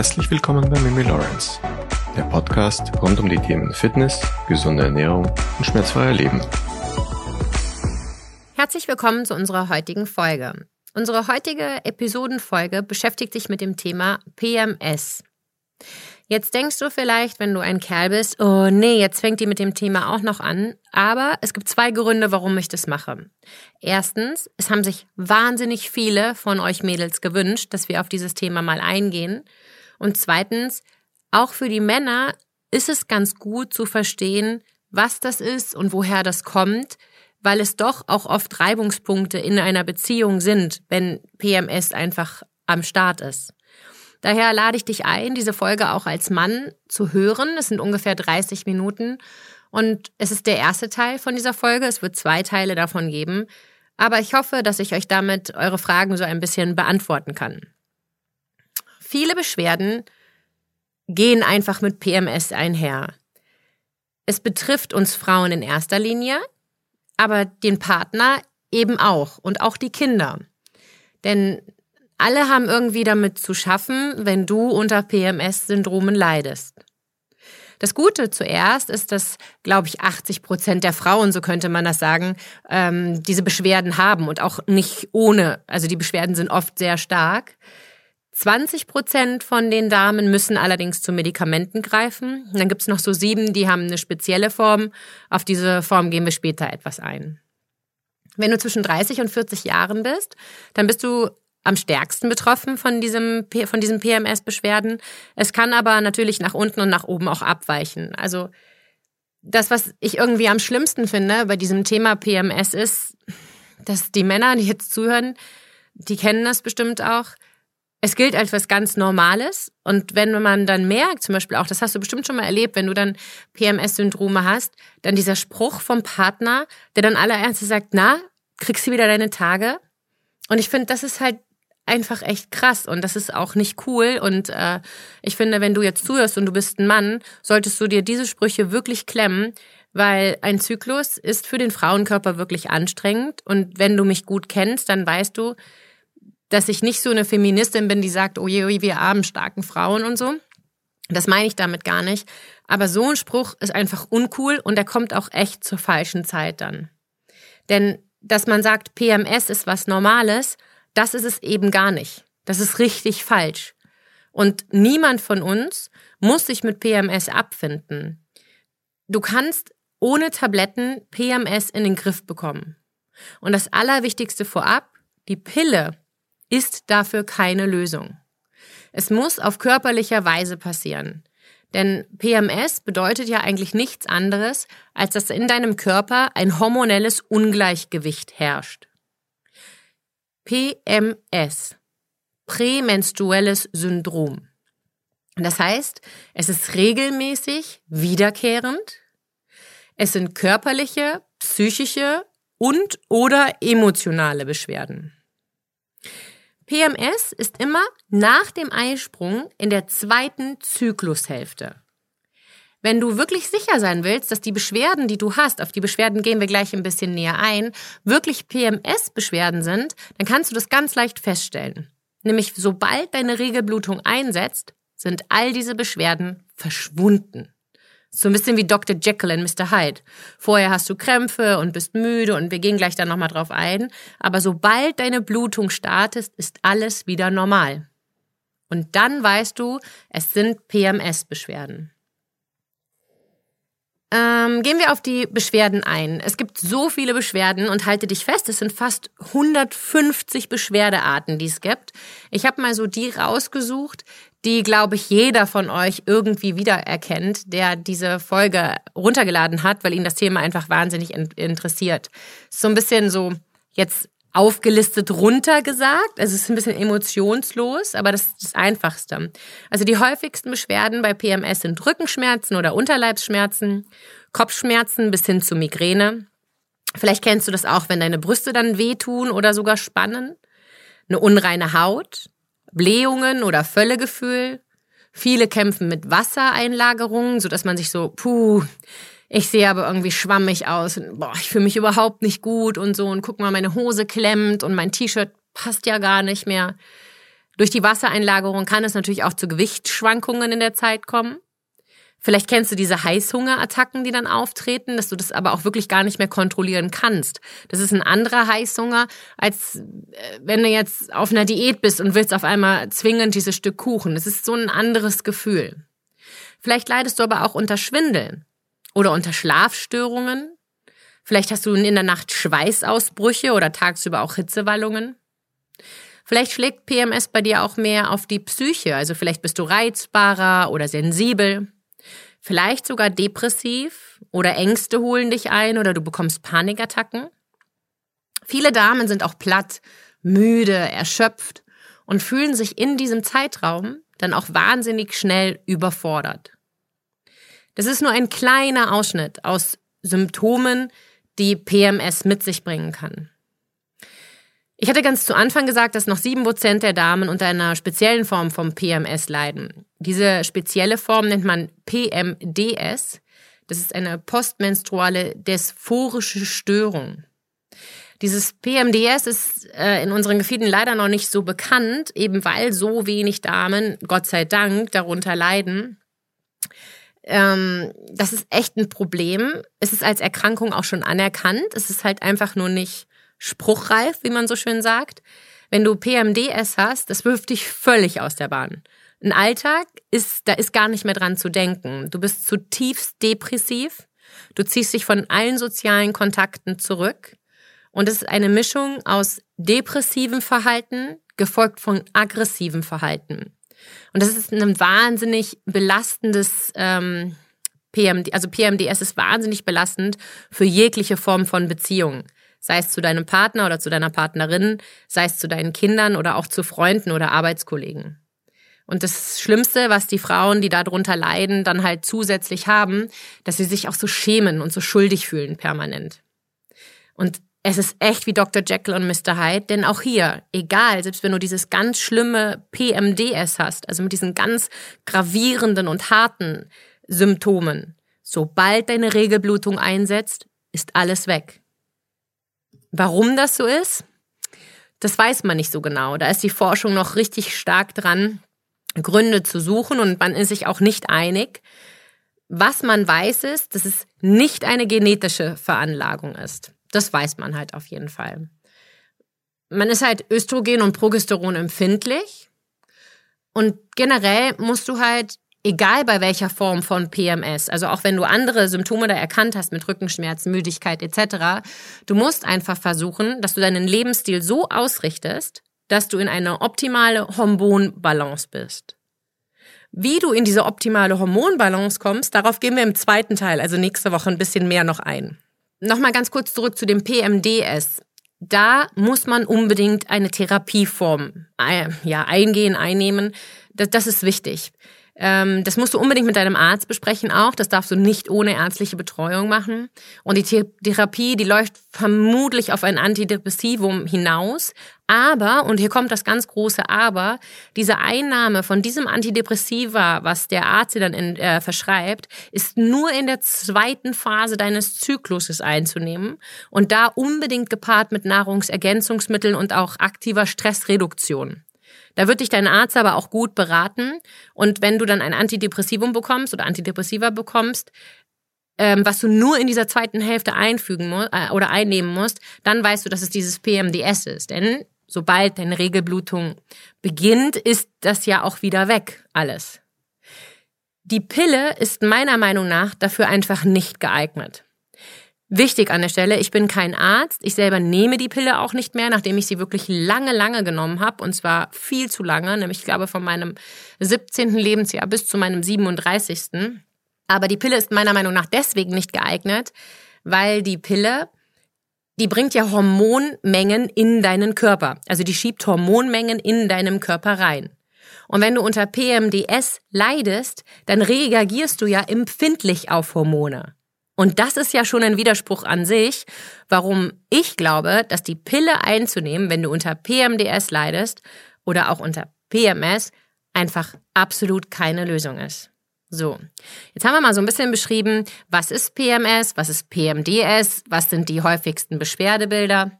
Herzlich willkommen bei Mimi Lawrence, der Podcast rund um die Themen Fitness, gesunde Ernährung und schmerzfreier Leben. Herzlich willkommen zu unserer heutigen Folge. Unsere heutige Episodenfolge beschäftigt sich mit dem Thema PMS. Jetzt denkst du vielleicht, wenn du ein Kerl bist, oh nee, jetzt fängt die mit dem Thema auch noch an. Aber es gibt zwei Gründe, warum ich das mache. Erstens, es haben sich wahnsinnig viele von euch Mädels gewünscht, dass wir auf dieses Thema mal eingehen. Und zweitens, auch für die Männer ist es ganz gut zu verstehen, was das ist und woher das kommt, weil es doch auch oft Reibungspunkte in einer Beziehung sind, wenn PMS einfach am Start ist. Daher lade ich dich ein, diese Folge auch als Mann zu hören. Es sind ungefähr 30 Minuten und es ist der erste Teil von dieser Folge. Es wird zwei Teile davon geben. Aber ich hoffe, dass ich euch damit eure Fragen so ein bisschen beantworten kann. Viele Beschwerden gehen einfach mit PMS einher. Es betrifft uns Frauen in erster Linie, aber den Partner eben auch und auch die Kinder. Denn alle haben irgendwie damit zu schaffen, wenn du unter PMS-Syndromen leidest. Das Gute zuerst ist, dass, glaube ich, 80 Prozent der Frauen, so könnte man das sagen, ähm, diese Beschwerden haben und auch nicht ohne. Also die Beschwerden sind oft sehr stark. 20 Prozent von den Damen müssen allerdings zu Medikamenten greifen. Und dann gibt's noch so sieben, die haben eine spezielle Form. Auf diese Form gehen wir später etwas ein. Wenn du zwischen 30 und 40 Jahren bist, dann bist du am stärksten betroffen von diesem, von diesen PMS-Beschwerden. Es kann aber natürlich nach unten und nach oben auch abweichen. Also das, was ich irgendwie am schlimmsten finde bei diesem Thema PMS ist, dass die Männer, die jetzt zuhören, die kennen das bestimmt auch. Es gilt als was ganz Normales. Und wenn man dann merkt, zum Beispiel auch, das hast du bestimmt schon mal erlebt, wenn du dann PMS-Syndrome hast, dann dieser Spruch vom Partner, der dann allererst sagt, na, kriegst du wieder deine Tage? Und ich finde, das ist halt einfach echt krass und das ist auch nicht cool. Und äh, ich finde, wenn du jetzt zuhörst und du bist ein Mann, solltest du dir diese Sprüche wirklich klemmen, weil ein Zyklus ist für den Frauenkörper wirklich anstrengend. Und wenn du mich gut kennst, dann weißt du, dass ich nicht so eine Feministin bin, die sagt, oh je, wir armen, starken Frauen und so. Das meine ich damit gar nicht. Aber so ein Spruch ist einfach uncool und der kommt auch echt zur falschen Zeit dann. Denn dass man sagt, PMS ist was Normales, das ist es eben gar nicht. Das ist richtig falsch. Und niemand von uns muss sich mit PMS abfinden. Du kannst ohne Tabletten PMS in den Griff bekommen. Und das Allerwichtigste vorab, die Pille ist dafür keine Lösung. Es muss auf körperlicher Weise passieren. Denn PMS bedeutet ja eigentlich nichts anderes, als dass in deinem Körper ein hormonelles Ungleichgewicht herrscht. PMS, prämenstruelles Syndrom. Das heißt, es ist regelmäßig wiederkehrend. Es sind körperliche, psychische und oder emotionale Beschwerden. PMS ist immer nach dem Eisprung in der zweiten Zyklushälfte. Wenn du wirklich sicher sein willst, dass die Beschwerden, die du hast, auf die Beschwerden gehen wir gleich ein bisschen näher ein, wirklich PMS-Beschwerden sind, dann kannst du das ganz leicht feststellen. Nämlich sobald deine Regelblutung einsetzt, sind all diese Beschwerden verschwunden. So ein bisschen wie Dr. Jekyll in Mr. Hyde. Vorher hast du Krämpfe und bist müde und wir gehen gleich dann nochmal drauf ein. Aber sobald deine Blutung startet, ist alles wieder normal. Und dann weißt du, es sind PMS-Beschwerden. Ähm, gehen wir auf die Beschwerden ein. Es gibt so viele Beschwerden und halte dich fest, es sind fast 150 Beschwerdearten, die es gibt. Ich habe mal so die rausgesucht, die, glaube ich, jeder von euch irgendwie wiedererkennt, der diese Folge runtergeladen hat, weil ihn das Thema einfach wahnsinnig interessiert. So ein bisschen so jetzt aufgelistet runtergesagt. Also es ist ein bisschen emotionslos, aber das ist das Einfachste. Also die häufigsten Beschwerden bei PMS sind Rückenschmerzen oder Unterleibsschmerzen, Kopfschmerzen bis hin zu Migräne. Vielleicht kennst du das auch, wenn deine Brüste dann wehtun oder sogar spannen. Eine unreine Haut, Blähungen oder Völlegefühl. Viele kämpfen mit Wassereinlagerungen, sodass man sich so, puh, ich sehe aber irgendwie schwammig aus und boah, ich fühle mich überhaupt nicht gut und so und guck mal, meine Hose klemmt und mein T-Shirt passt ja gar nicht mehr. Durch die Wassereinlagerung kann es natürlich auch zu Gewichtsschwankungen in der Zeit kommen. Vielleicht kennst du diese Heißhungerattacken, die dann auftreten, dass du das aber auch wirklich gar nicht mehr kontrollieren kannst. Das ist ein anderer Heißhunger, als äh, wenn du jetzt auf einer Diät bist und willst auf einmal zwingend dieses Stück Kuchen. Das ist so ein anderes Gefühl. Vielleicht leidest du aber auch unter Schwindel oder unter Schlafstörungen. Vielleicht hast du in der Nacht Schweißausbrüche oder tagsüber auch Hitzewallungen. Vielleicht schlägt PMS bei dir auch mehr auf die Psyche, also vielleicht bist du reizbarer oder sensibel. Vielleicht sogar depressiv oder Ängste holen dich ein oder du bekommst Panikattacken. Viele Damen sind auch platt, müde, erschöpft und fühlen sich in diesem Zeitraum dann auch wahnsinnig schnell überfordert. Das ist nur ein kleiner Ausschnitt aus Symptomen, die PMS mit sich bringen kann. Ich hatte ganz zu Anfang gesagt, dass noch sieben Prozent der Damen unter einer speziellen Form vom PMS leiden. Diese spezielle Form nennt man PMDS. Das ist eine postmenstruale dysphorische Störung. Dieses PMDS ist äh, in unseren Gebieten leider noch nicht so bekannt, eben weil so wenig Damen, Gott sei Dank, darunter leiden. Ähm, das ist echt ein Problem. Es ist als Erkrankung auch schon anerkannt. Es ist halt einfach nur nicht spruchreif, wie man so schön sagt. Wenn du PMDS hast, das wirft dich völlig aus der Bahn. Ein Alltag ist, da ist gar nicht mehr dran zu denken. Du bist zutiefst depressiv. Du ziehst dich von allen sozialen Kontakten zurück. Und es ist eine Mischung aus depressivem Verhalten, gefolgt von aggressivem Verhalten. Und das ist ein wahnsinnig belastendes ähm, PMD, also PMDS ist wahnsinnig belastend für jegliche Form von Beziehung sei es zu deinem Partner oder zu deiner Partnerin, sei es zu deinen Kindern oder auch zu Freunden oder Arbeitskollegen. Und das Schlimmste, was die Frauen, die darunter leiden, dann halt zusätzlich haben, dass sie sich auch so schämen und so schuldig fühlen permanent. Und es ist echt wie Dr. Jekyll und Mr. Hyde, denn auch hier, egal, selbst wenn du dieses ganz schlimme PMDS hast, also mit diesen ganz gravierenden und harten Symptomen, sobald deine Regelblutung einsetzt, ist alles weg. Warum das so ist, das weiß man nicht so genau. Da ist die Forschung noch richtig stark dran, Gründe zu suchen und man ist sich auch nicht einig. Was man weiß ist, dass es nicht eine genetische Veranlagung ist. Das weiß man halt auf jeden Fall. Man ist halt Östrogen und Progesteron empfindlich. Und generell musst du halt egal bei welcher Form von PMS, also auch wenn du andere Symptome da erkannt hast mit Rückenschmerzen, Müdigkeit etc., du musst einfach versuchen, dass du deinen Lebensstil so ausrichtest, dass du in eine optimale Hormonbalance bist. Wie du in diese optimale Hormonbalance kommst, darauf gehen wir im zweiten Teil, also nächste Woche ein bisschen mehr noch ein. Nochmal ganz kurz zurück zu dem PMDS. Da muss man unbedingt eine Therapieform äh, ja, eingehen, einnehmen. Das, das ist wichtig. Ähm, das musst du unbedingt mit deinem Arzt besprechen auch. Das darfst du nicht ohne ärztliche Betreuung machen. Und die Therapie, die läuft vermutlich auf ein Antidepressivum hinaus. Aber, und hier kommt das ganz große Aber, diese Einnahme von diesem Antidepressiva, was der Arzt dir dann in, äh, verschreibt, ist nur in der zweiten Phase deines Zykluses einzunehmen und da unbedingt gepaart mit Nahrungsergänzungsmitteln und auch aktiver Stressreduktion. Da wird dich dein Arzt aber auch gut beraten. Und wenn du dann ein Antidepressivum bekommst oder Antidepressiva bekommst, ähm, was du nur in dieser zweiten Hälfte einfügen musst äh, oder einnehmen musst, dann weißt du, dass es dieses PMDS ist. Denn sobald deine Regelblutung beginnt, ist das ja auch wieder weg, alles. Die Pille ist meiner Meinung nach dafür einfach nicht geeignet. Wichtig an der Stelle, ich bin kein Arzt. Ich selber nehme die Pille auch nicht mehr, nachdem ich sie wirklich lange, lange genommen habe. Und zwar viel zu lange, nämlich ich glaube von meinem 17. Lebensjahr bis zu meinem 37. Aber die Pille ist meiner Meinung nach deswegen nicht geeignet, weil die Pille, die bringt ja Hormonmengen in deinen Körper. Also die schiebt Hormonmengen in deinem Körper rein. Und wenn du unter PMDS leidest, dann reagierst du ja empfindlich auf Hormone. Und das ist ja schon ein Widerspruch an sich, warum ich glaube, dass die Pille einzunehmen, wenn du unter PMDS leidest oder auch unter PMS, einfach absolut keine Lösung ist. So, jetzt haben wir mal so ein bisschen beschrieben, was ist PMS, was ist PMDS, was sind die häufigsten Beschwerdebilder.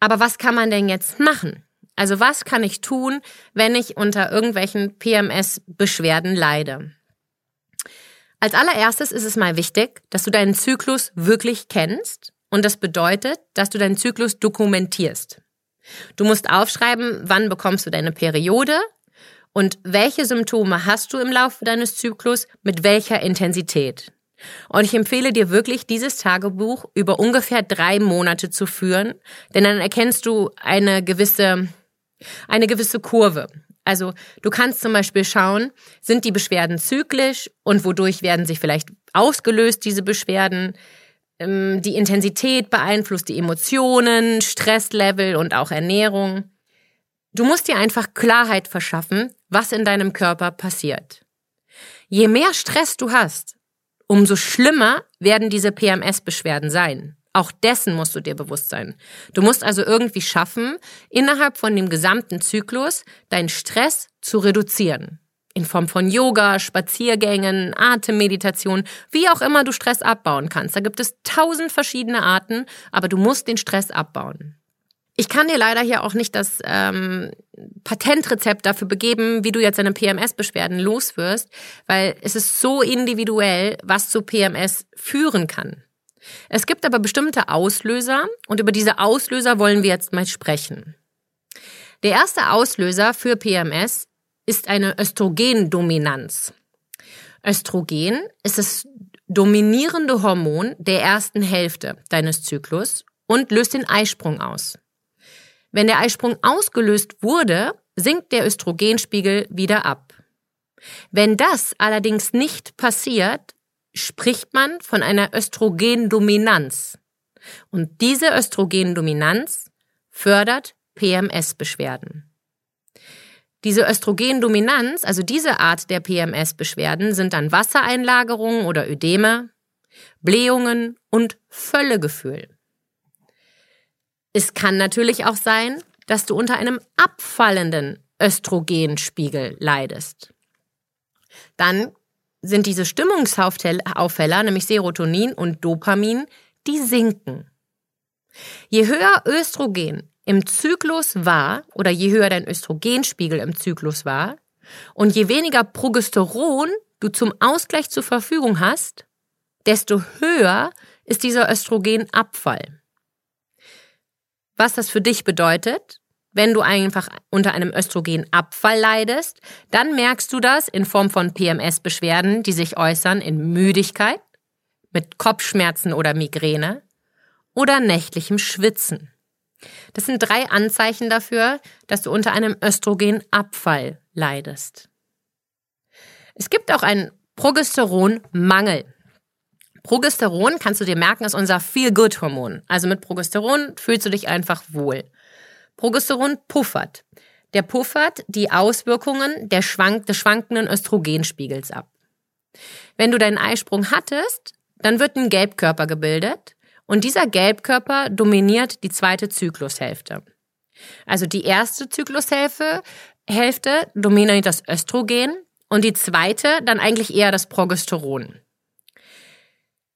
Aber was kann man denn jetzt machen? Also was kann ich tun, wenn ich unter irgendwelchen PMS-Beschwerden leide? Als allererstes ist es mal wichtig, dass du deinen Zyklus wirklich kennst und das bedeutet, dass du deinen Zyklus dokumentierst. Du musst aufschreiben, wann bekommst du deine Periode und welche Symptome hast du im Laufe deines Zyklus mit welcher Intensität. Und ich empfehle dir wirklich, dieses Tagebuch über ungefähr drei Monate zu führen, denn dann erkennst du eine gewisse, eine gewisse Kurve. Also du kannst zum Beispiel schauen, sind die Beschwerden zyklisch und wodurch werden sie vielleicht ausgelöst, diese Beschwerden. Ähm, die Intensität beeinflusst die Emotionen, Stresslevel und auch Ernährung. Du musst dir einfach Klarheit verschaffen, was in deinem Körper passiert. Je mehr Stress du hast, umso schlimmer werden diese PMS-Beschwerden sein. Auch dessen musst du dir bewusst sein. Du musst also irgendwie schaffen, innerhalb von dem gesamten Zyklus deinen Stress zu reduzieren. In Form von Yoga, Spaziergängen, Atemmeditation, wie auch immer du Stress abbauen kannst. Da gibt es tausend verschiedene Arten, aber du musst den Stress abbauen. Ich kann dir leider hier auch nicht das ähm, Patentrezept dafür begeben, wie du jetzt deine PMS-Beschwerden loswirst, weil es ist so individuell, was zu PMS führen kann. Es gibt aber bestimmte Auslöser und über diese Auslöser wollen wir jetzt mal sprechen. Der erste Auslöser für PMS ist eine Östrogendominanz. Östrogen ist das dominierende Hormon der ersten Hälfte deines Zyklus und löst den Eisprung aus. Wenn der Eisprung ausgelöst wurde, sinkt der Östrogenspiegel wieder ab. Wenn das allerdings nicht passiert, spricht man von einer Östrogendominanz. Und diese Östrogendominanz fördert PMS-Beschwerden. Diese Östrogendominanz, also diese Art der PMS-Beschwerden, sind dann Wassereinlagerungen oder Ödeme, Blähungen und Völlegefühl. Es kann natürlich auch sein, dass du unter einem abfallenden Östrogenspiegel leidest. Dann sind diese Stimmungsaufheller, nämlich Serotonin und Dopamin, die sinken. Je höher Östrogen im Zyklus war oder je höher dein Östrogenspiegel im Zyklus war und je weniger Progesteron du zum Ausgleich zur Verfügung hast, desto höher ist dieser Östrogenabfall. Was das für dich bedeutet, wenn du einfach unter einem Östrogenabfall leidest, dann merkst du das in Form von PMS-Beschwerden, die sich äußern in Müdigkeit, mit Kopfschmerzen oder Migräne oder nächtlichem Schwitzen. Das sind drei Anzeichen dafür, dass du unter einem Östrogenabfall leidest. Es gibt auch einen Progesteronmangel. Progesteron, kannst du dir merken, ist unser Feel-Good-Hormon. Also mit Progesteron fühlst du dich einfach wohl. Progesteron puffert. Der puffert die Auswirkungen der schwank des schwankenden Östrogenspiegels ab. Wenn du deinen Eisprung hattest, dann wird ein Gelbkörper gebildet und dieser Gelbkörper dominiert die zweite Zyklushälfte. Also die erste Zyklushälfte Hälfte dominiert das Östrogen und die zweite dann eigentlich eher das Progesteron.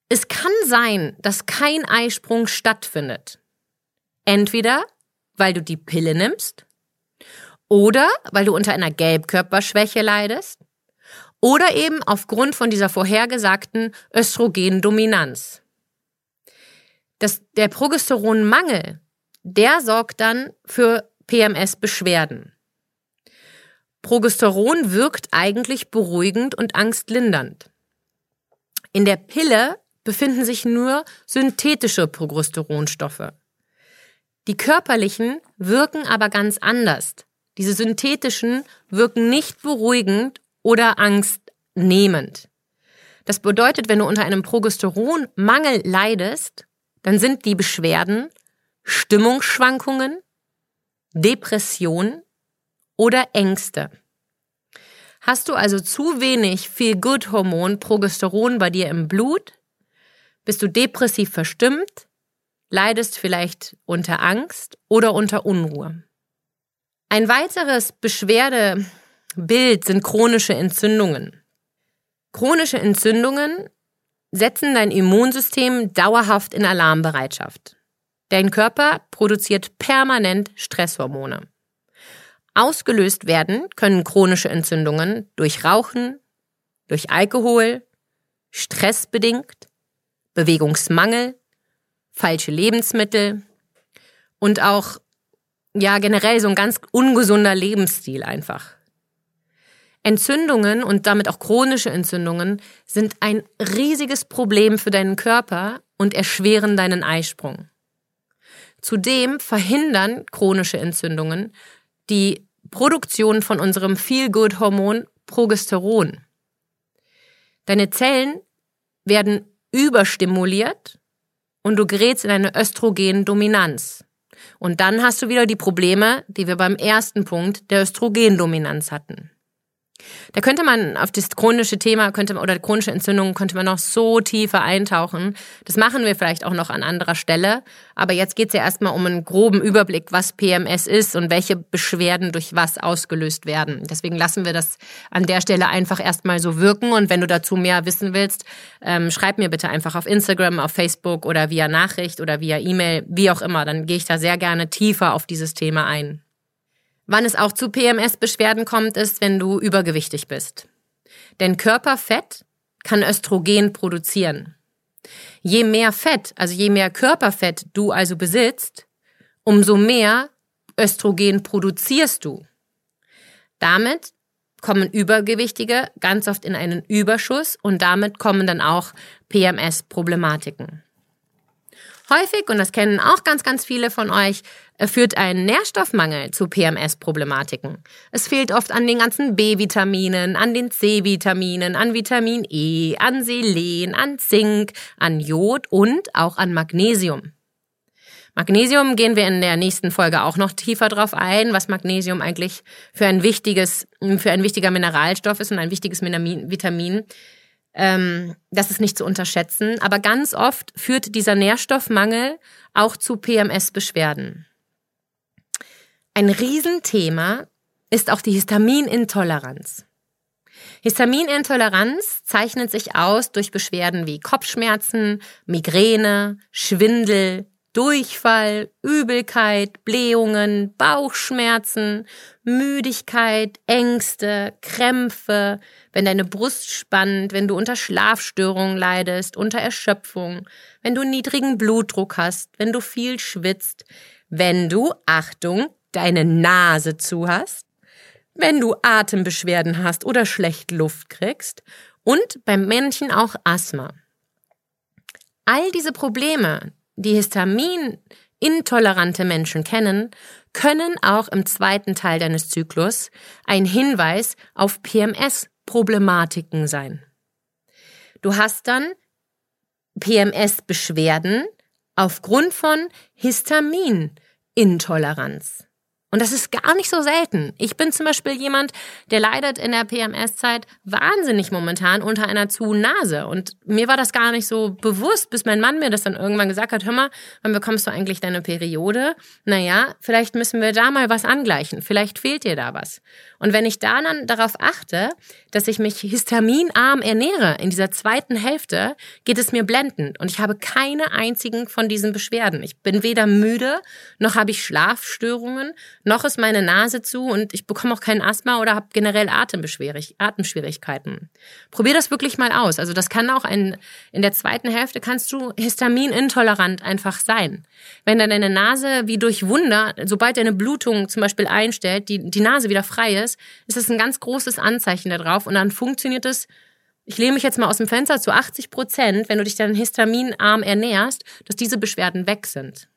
Es kann sein, dass kein Eisprung stattfindet. Entweder weil du die Pille nimmst oder weil du unter einer Gelbkörperschwäche leidest oder eben aufgrund von dieser vorhergesagten Östrogendominanz. Das, der Progesteronmangel, der sorgt dann für PMS-Beschwerden. Progesteron wirkt eigentlich beruhigend und angstlindernd. In der Pille befinden sich nur synthetische Progesteronstoffe. Die körperlichen wirken aber ganz anders. Diese synthetischen wirken nicht beruhigend oder angstnehmend. Das bedeutet, wenn du unter einem Progesteronmangel leidest, dann sind die Beschwerden Stimmungsschwankungen, Depression oder Ängste. Hast du also zu wenig Feel-Good-Hormon Progesteron bei dir im Blut? Bist du depressiv verstimmt? Leidest vielleicht unter Angst oder unter Unruhe. Ein weiteres Beschwerdebild sind chronische Entzündungen. Chronische Entzündungen setzen dein Immunsystem dauerhaft in Alarmbereitschaft. Dein Körper produziert permanent Stresshormone. Ausgelöst werden können chronische Entzündungen durch Rauchen, durch Alkohol, stressbedingt, Bewegungsmangel, falsche Lebensmittel und auch ja generell so ein ganz ungesunder Lebensstil einfach. Entzündungen und damit auch chronische Entzündungen sind ein riesiges Problem für deinen Körper und erschweren deinen Eisprung. Zudem verhindern chronische Entzündungen die Produktion von unserem Feel-Good-Hormon Progesteron. Deine Zellen werden überstimuliert und du gerätst in eine Östrogendominanz. Und dann hast du wieder die Probleme, die wir beim ersten Punkt der Östrogendominanz hatten. Da könnte man auf das chronische Thema könnte oder chronische Entzündungen könnte man noch so tiefer eintauchen. Das machen wir vielleicht auch noch an anderer Stelle. Aber jetzt geht es ja erstmal um einen groben Überblick, was PMS ist und welche Beschwerden durch was ausgelöst werden. Deswegen lassen wir das an der Stelle einfach erstmal so wirken. Und wenn du dazu mehr wissen willst, ähm, schreib mir bitte einfach auf Instagram, auf Facebook oder via Nachricht oder via E-Mail, wie auch immer. Dann gehe ich da sehr gerne tiefer auf dieses Thema ein. Wann es auch zu PMS-Beschwerden kommt, ist, wenn du übergewichtig bist. Denn Körperfett kann Östrogen produzieren. Je mehr Fett, also je mehr Körperfett du also besitzt, umso mehr Östrogen produzierst du. Damit kommen Übergewichtige ganz oft in einen Überschuss und damit kommen dann auch PMS-Problematiken. Häufig, und das kennen auch ganz, ganz viele von euch, führt ein Nährstoffmangel zu PMS-Problematiken. Es fehlt oft an den ganzen B-Vitaminen, an den C-Vitaminen, an Vitamin E, an Selen, an Zink, an Jod und auch an Magnesium. Magnesium gehen wir in der nächsten Folge auch noch tiefer drauf ein, was Magnesium eigentlich für ein wichtiges, für ein wichtiger Mineralstoff ist und ein wichtiges Vitamin ähm, das ist nicht zu unterschätzen. Aber ganz oft führt dieser Nährstoffmangel auch zu PMS-Beschwerden. Ein Riesenthema ist auch die Histaminintoleranz. Histaminintoleranz zeichnet sich aus durch Beschwerden wie Kopfschmerzen, Migräne, Schwindel, Durchfall, Übelkeit, Blähungen, Bauchschmerzen, Müdigkeit, Ängste, Krämpfe, wenn deine Brust spannt, wenn du unter Schlafstörungen leidest, unter Erschöpfung, wenn du niedrigen Blutdruck hast, wenn du viel schwitzt, wenn du, Achtung, deine Nase zu hast, wenn du Atembeschwerden hast oder schlecht Luft kriegst und beim Männchen auch Asthma. All diese Probleme, die histaminintolerante Menschen kennen, können auch im zweiten Teil deines Zyklus ein Hinweis auf PMS-Problematiken sein. Du hast dann PMS-Beschwerden aufgrund von Histaminintoleranz. Und das ist gar nicht so selten. Ich bin zum Beispiel jemand, der leidet in der PMS-Zeit wahnsinnig momentan unter einer zu Nase. Und mir war das gar nicht so bewusst, bis mein Mann mir das dann irgendwann gesagt hat, hör mal, wann bekommst du eigentlich deine Periode? Naja, vielleicht müssen wir da mal was angleichen. Vielleicht fehlt dir da was. Und wenn ich da dann darauf achte, dass ich mich histaminarm ernähre in dieser zweiten Hälfte, geht es mir blendend. Und ich habe keine einzigen von diesen Beschwerden. Ich bin weder müde, noch habe ich Schlafstörungen, noch ist meine Nase zu und ich bekomme auch kein Asthma oder habe generell Atemschwierigkeiten. Probier das wirklich mal aus. Also das kann auch ein, in der zweiten Hälfte kannst du histaminintolerant einfach sein. Wenn dann deine Nase wie durch Wunder, sobald deine Blutung zum Beispiel einstellt, die, die Nase wieder frei ist, ist das ein ganz großes Anzeichen darauf und dann funktioniert es ich lehne mich jetzt mal aus dem Fenster zu 80 Prozent, wenn du dich dann histaminarm ernährst, dass diese Beschwerden weg sind.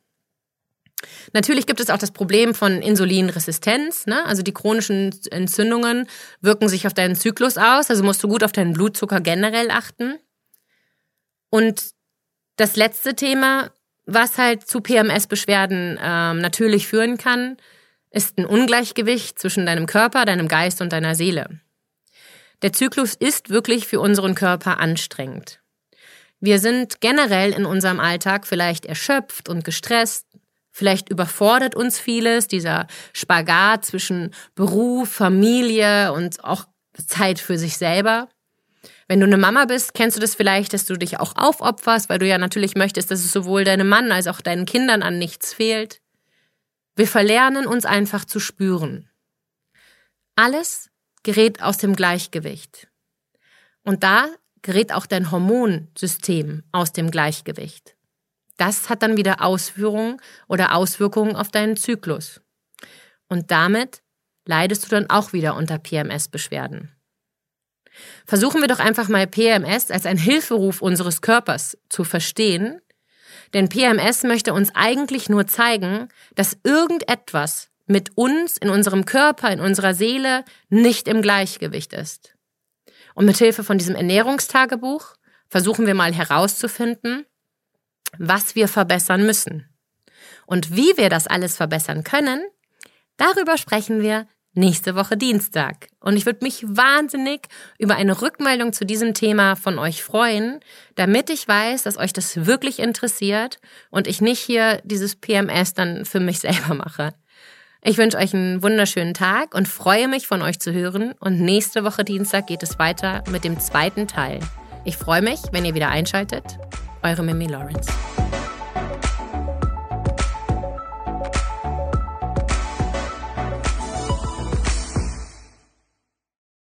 Natürlich gibt es auch das Problem von Insulinresistenz. Ne? Also die chronischen Entzündungen wirken sich auf deinen Zyklus aus. Also musst du gut auf deinen Blutzucker generell achten. Und das letzte Thema, was halt zu PMS-Beschwerden ähm, natürlich führen kann, ist ein Ungleichgewicht zwischen deinem Körper, deinem Geist und deiner Seele. Der Zyklus ist wirklich für unseren Körper anstrengend. Wir sind generell in unserem Alltag vielleicht erschöpft und gestresst, Vielleicht überfordert uns vieles, dieser Spagat zwischen Beruf, Familie und auch Zeit für sich selber. Wenn du eine Mama bist, kennst du das vielleicht, dass du dich auch aufopferst, weil du ja natürlich möchtest, dass es sowohl deinem Mann als auch deinen Kindern an nichts fehlt. Wir verlernen uns einfach zu spüren. alles gerät aus dem Gleichgewicht. Und da gerät auch dein Hormonsystem aus dem Gleichgewicht. Das hat dann wieder Ausführungen oder Auswirkungen auf deinen Zyklus. Und damit leidest du dann auch wieder unter PMS-Beschwerden. Versuchen wir doch einfach mal PMS als ein Hilferuf unseres Körpers zu verstehen, denn PMS möchte uns eigentlich nur zeigen, dass irgendetwas mit uns, in unserem Körper, in unserer Seele nicht im Gleichgewicht ist. Und mit Hilfe von diesem Ernährungstagebuch versuchen wir mal herauszufinden, was wir verbessern müssen. Und wie wir das alles verbessern können, darüber sprechen wir nächste Woche Dienstag. Und ich würde mich wahnsinnig über eine Rückmeldung zu diesem Thema von euch freuen, damit ich weiß, dass euch das wirklich interessiert und ich nicht hier dieses PMS dann für mich selber mache. Ich wünsche euch einen wunderschönen Tag und freue mich von euch zu hören. Und nächste Woche Dienstag geht es weiter mit dem zweiten Teil. Ich freue mich, wenn ihr wieder einschaltet. Eure Mimi Lawrence.